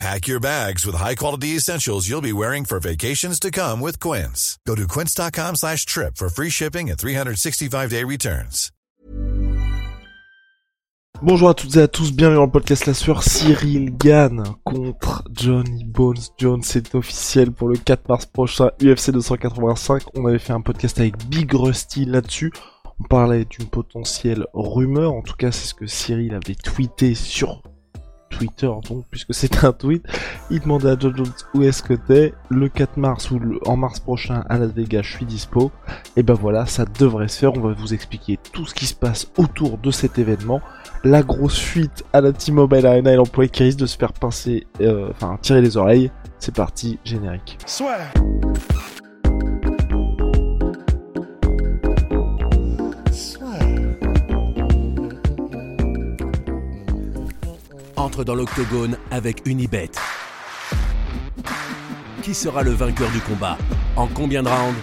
Pack your bags with high-quality essentials you'll be wearing for vacations to come with Quince. Go to quince.com slash trip for free shipping and 365-day returns. Bonjour à toutes et à tous, bienvenue dans le podcast La Sueur. Cyril Gann contre Johnny Bones Jones, c'est officiel pour le 4 mars prochain, UFC 285. On avait fait un podcast avec Big Rusty là-dessus. On parlait d'une potentielle rumeur, en tout cas c'est ce que Cyril avait tweeté sur Twitter, donc, puisque c'est un tweet, il demandait à John Jones où est-ce que t'es, le 4 mars ou en mars prochain à Las Vegas, je suis dispo, et ben voilà, ça devrait se faire, on va vous expliquer tout ce qui se passe autour de cet événement, la grosse fuite à la T-Mobile Arena et l'employé qui risque de se faire pincer, euh, enfin tirer les oreilles, c'est parti, générique. Entre dans l'octogone avec Unibet. Qui sera le vainqueur du combat En combien de rounds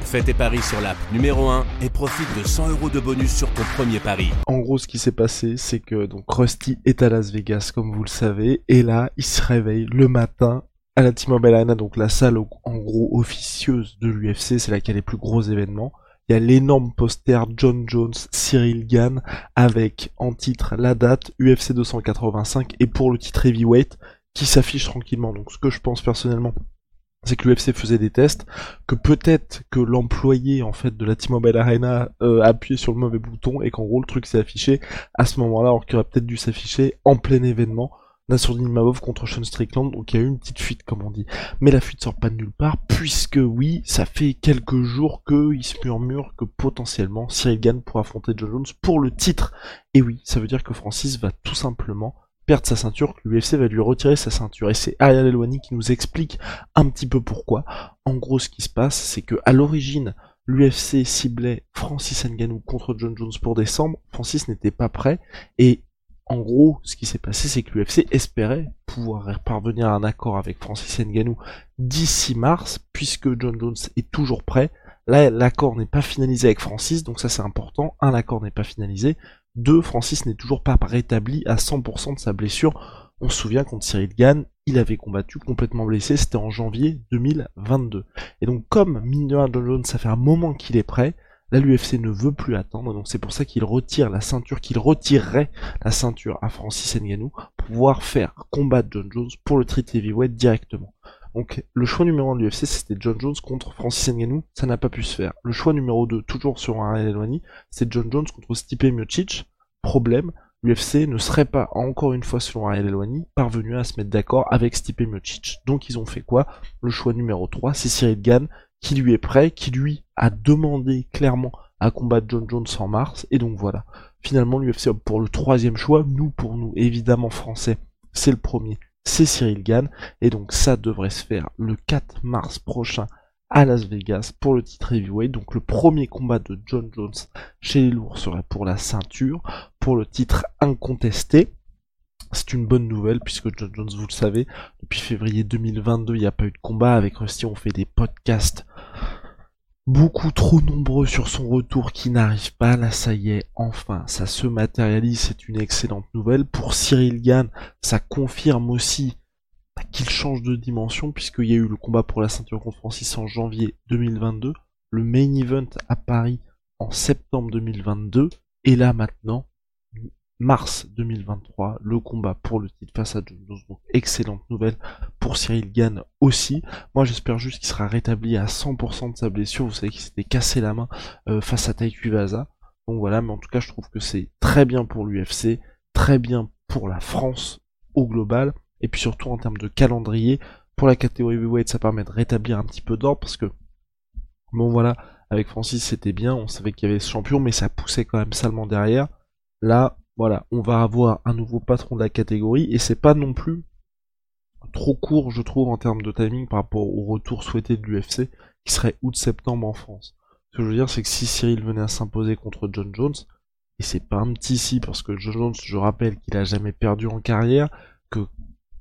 Fais tes paris sur l'app numéro 1 et profite de 100 euros de bonus sur ton premier pari. En gros, ce qui s'est passé, c'est que donc Rusty est à Las Vegas, comme vous le savez, et là, il se réveille le matin à la T-Mobile Arena, donc la salle en gros officieuse de l'UFC, c'est là qu'il y a les plus gros événements. Il y a l'énorme poster John Jones, Cyril Gann, avec en titre la date UFC 285 et pour le titre heavyweight qui s'affiche tranquillement. Donc ce que je pense personnellement, c'est que l'UFC faisait des tests, que peut-être que l'employé en fait de la T-Mobile Arena euh, a appuyé sur le mauvais bouton et qu'en gros le truc s'est affiché à ce moment-là, alors qu'il aurait peut-être dû s'afficher en plein événement. Nassourdine contre Sean Strickland, donc il y a eu une petite fuite comme on dit. Mais la fuite sort pas de nulle part, puisque oui, ça fait quelques jours qu'il se murmure que potentiellement Cyril Gann pourra affronter John Jones pour le titre. Et oui, ça veut dire que Francis va tout simplement perdre sa ceinture, que l'UFC va lui retirer sa ceinture. Et c'est Ariel Elwani qui nous explique un petit peu pourquoi. En gros, ce qui se passe, c'est que à l'origine, l'UFC ciblait Francis Ngannou contre John Jones pour décembre. Francis n'était pas prêt et en gros, ce qui s'est passé, c'est que l'UFC espérait pouvoir parvenir à un accord avec Francis Ngannou d'ici mars, puisque John Jones est toujours prêt. Là, l'accord n'est pas finalisé avec Francis, donc ça c'est important. Un, l'accord n'est pas finalisé. Deux, Francis n'est toujours pas rétabli à 100% de sa blessure. On se souvient contre Cyril Gann, il avait combattu complètement blessé, c'était en janvier 2022. Et donc comme mine John Jones, ça fait un moment qu'il est prêt, Là, l'UFC ne veut plus attendre, donc c'est pour ça qu'il retire la ceinture, qu'il retirerait la ceinture à Francis Ngannou pour pouvoir faire combattre John Jones pour le titre heavyweight directement. Donc le choix numéro 1 de l'UFC c'était John Jones contre Francis Ngannou, ça n'a pas pu se faire. Le choix numéro 2, toujours sur un éloigné, c'est John Jones contre Stipe Miocic. Problème, l'UFC ne serait pas, encore une fois selon Ariel Elwani, parvenu à se mettre d'accord avec Stipe Miocic. Donc ils ont fait quoi? Le choix numéro 3, c'est Cyril Gann qui lui est prêt, qui lui a demandé clairement à combattre John Jones en mars, et donc voilà. Finalement, l'UFC pour le troisième choix, nous pour nous, évidemment français, c'est le premier, c'est Cyril Gann, et donc ça devrait se faire le 4 mars prochain à Las Vegas pour le titre heavyweight. Donc le premier combat de John Jones chez les lourds serait pour la ceinture, pour le titre incontesté. C'est une bonne nouvelle puisque John Jones, vous le savez, depuis février 2022, il n'y a pas eu de combat. Avec Rusty, on fait des podcasts beaucoup trop nombreux sur son retour qui n'arrive pas. Là, ça y est, enfin, ça se matérialise. C'est une excellente nouvelle. Pour Cyril Gann, ça confirme aussi qu'il change de dimension puisqu'il y a eu le combat pour la ceinture contre Francis en janvier 2022, le main event à Paris en septembre 2022, et là maintenant, mars 2023, le combat pour le titre face à John. Donc excellente nouvelle pour Cyril Gann aussi. Moi j'espère juste qu'il sera rétabli à 100% de sa blessure. Vous savez qu'il s'était cassé la main euh, face à Taiki Vaza. Donc voilà, mais en tout cas je trouve que c'est très bien pour l'UFC, très bien pour la France au global, et puis surtout en termes de calendrier, pour la catégorie heavyweight ça permet de rétablir un petit peu d'ordre parce que bon voilà, avec Francis c'était bien, on savait qu'il y avait ce champion, mais ça poussait quand même salement derrière. Là, voilà, on va avoir un nouveau patron de la catégorie et c'est pas non plus trop court, je trouve, en termes de timing par rapport au retour souhaité de l'UFC, qui serait août-septembre en France. Ce que je veux dire, c'est que si Cyril venait à s'imposer contre John Jones, et c'est pas un petit si, parce que John Jones, je rappelle qu'il a jamais perdu en carrière, que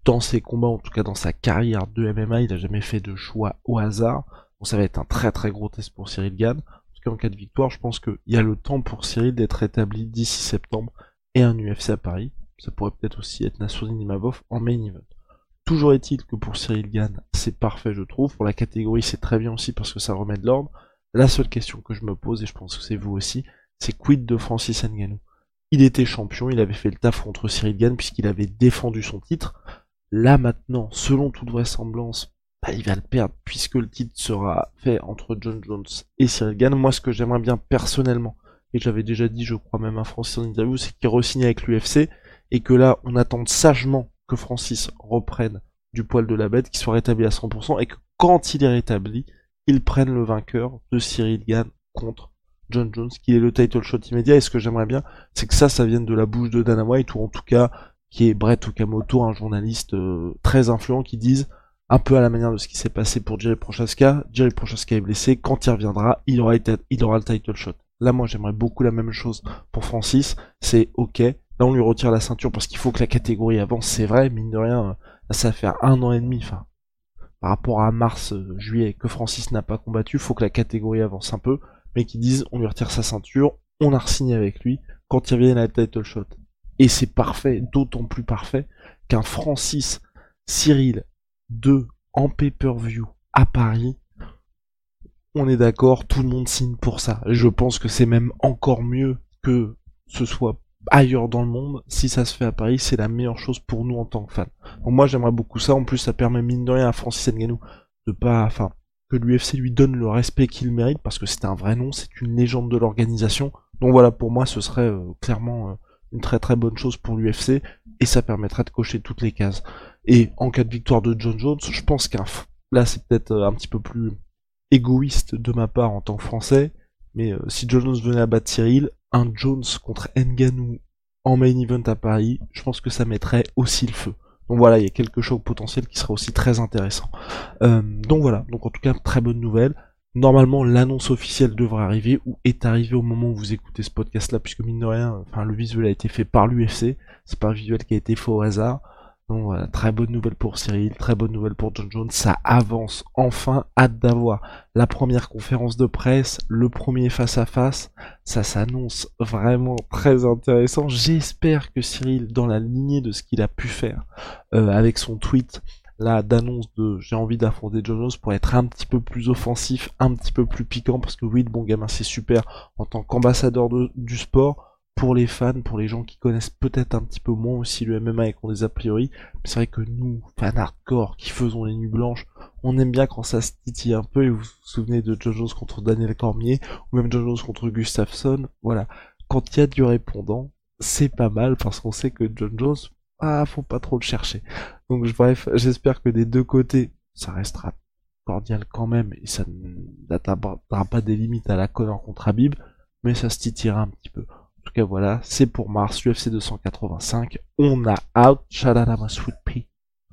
dans ses combats, en tout cas dans sa carrière de MMA, il a jamais fait de choix au hasard. Donc ça va être un très très gros test pour Cyril Gann. En tout cas, en cas de victoire, je pense qu'il y a le temps pour Cyril d'être établi d'ici septembre et un UFC à Paris. Ça pourrait peut-être aussi être Nassourdine Imavov en main event. Toujours est-il que pour Cyril Gann, c'est parfait, je trouve. Pour la catégorie, c'est très bien aussi parce que ça remet de l'ordre. La seule question que je me pose, et je pense que c'est vous aussi, c'est quid de Francis Ngannou? Il était champion, il avait fait le taf contre Cyril Gann puisqu'il avait défendu son titre. Là maintenant, selon toute vraisemblance, bah, il va le perdre puisque le titre sera fait entre John Jones et Cyril Gann. Moi, ce que j'aimerais bien personnellement, et j'avais déjà dit, je crois même à Francis en interview, c'est qu'il re-signe avec l'UFC et que là, on attend sagement que Francis reprenne du poil de la bête, qu'il soit rétabli à 100% et que quand il est rétabli, il prenne le vainqueur de Cyril Gann contre John Jones, qui est le title shot immédiat. Et ce que j'aimerais bien, c'est que ça, ça vienne de la bouche de Dana White ou en tout cas qui est Brett Okamoto, un journaliste euh, très influent, qui disent un peu à la manière de ce qui s'est passé pour Jerry Prochaska. Jerry Prochaska est blessé, quand il reviendra, il aura le title shot. Là, moi, j'aimerais beaucoup la même chose pour Francis. C'est ok. Là, on lui retire la ceinture parce qu'il faut que la catégorie avance. C'est vrai, mine de rien, ça fait un an et demi, enfin, par rapport à mars, euh, juillet, que Francis n'a pas combattu, faut que la catégorie avance un peu, mais qui disent, on lui retire sa ceinture, on a re-signé avec lui, quand il revient à la title shot. Et c'est parfait, d'autant plus parfait qu'un Francis Cyril 2 en pay-per-view à Paris, on est d'accord, tout le monde signe pour ça. Je pense que c'est même encore mieux que ce soit ailleurs dans le monde. Si ça se fait à Paris, c'est la meilleure chose pour nous en tant que fans. Moi j'aimerais beaucoup ça. En plus, ça permet mine de rien à Francis Ngannou de pas, enfin, que l'UFC lui donne le respect qu'il mérite parce que c'est un vrai nom, c'est une légende de l'organisation. Donc voilà, pour moi, ce serait euh, clairement euh, une très très bonne chose pour l'UFC et ça permettrait de cocher toutes les cases. Et en cas de victoire de John Jones, je pense qu'un là c'est peut-être euh, un petit peu plus égoïste de ma part en tant que français, mais euh, si Jones venait à battre Cyril, un Jones contre Nganou en main event à Paris, je pense que ça mettrait aussi le feu. Donc voilà, il y a quelque chose potentiel qui sera aussi très intéressant. Euh, donc voilà, donc en tout cas très bonne nouvelle. Normalement, l'annonce officielle devrait arriver ou est arrivée au moment où vous écoutez ce podcast-là, puisque mine de rien, enfin, le visuel a été fait par l'UFC. C'est pas un visuel qui a été fait au hasard. Donc voilà, très bonne nouvelle pour Cyril, très bonne nouvelle pour John Jones. Ça avance enfin. Hâte d'avoir la première conférence de presse, le premier face à face. Ça s'annonce vraiment très intéressant. J'espère que Cyril, dans la lignée de ce qu'il a pu faire euh, avec son tweet là d'annonce de j'ai envie d'affronter John Jones pour être un petit peu plus offensif, un petit peu plus piquant parce que oui, le bon gamin c'est super en tant qu'ambassadeur du sport pour les fans, pour les gens qui connaissent peut-être un petit peu moins aussi le MMA et qui ont des a priori. C'est vrai que nous, fans hardcore, qui faisons les nuits blanches, on aime bien quand ça se titille un peu et vous vous souvenez de John Jones contre Daniel Cormier ou même John Jones contre Gustafsson. Voilà. Quand il y a du répondant, c'est pas mal parce qu'on sait que John Jones, ah, faut pas trop le chercher. Donc bref, j'espère que des deux côtés, ça restera cordial quand même et ça n'atteindra pas des limites à la Connor contre Habib, mais ça se titillera un petit peu. En tout cas voilà, c'est pour mars, UFC 285. On a out, shout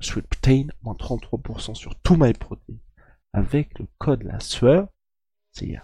Sweet Protein, moins 33% sur tout my protein avec le code la sueur. C'est ya.